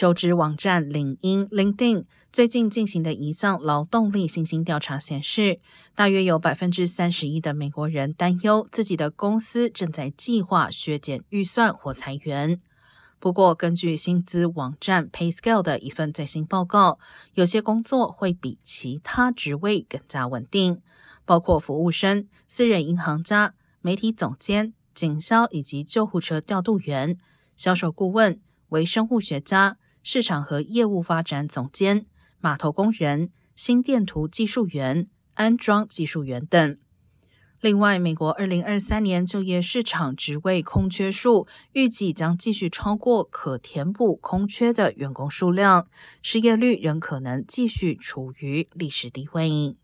求职网站领英 （LinkedIn） 最近进行的一项劳动力信心调查显示，大约有百分之三十一的美国人担忧自己的公司正在计划削减预算或裁员。不过，根据薪资网站 PayScale 的一份最新报告，有些工作会比其他职位更加稳定，包括服务生、私人银行家、媒体总监、警销以及救护车调度员、销售顾问、微生物学家、市场和业务发展总监、码头工人、心电图技术员、安装技术员等。另外，美国二零二三年就业市场职位空缺数预计将继续超过可填补空缺的员工数量，失业率仍可能继续处于历史低位。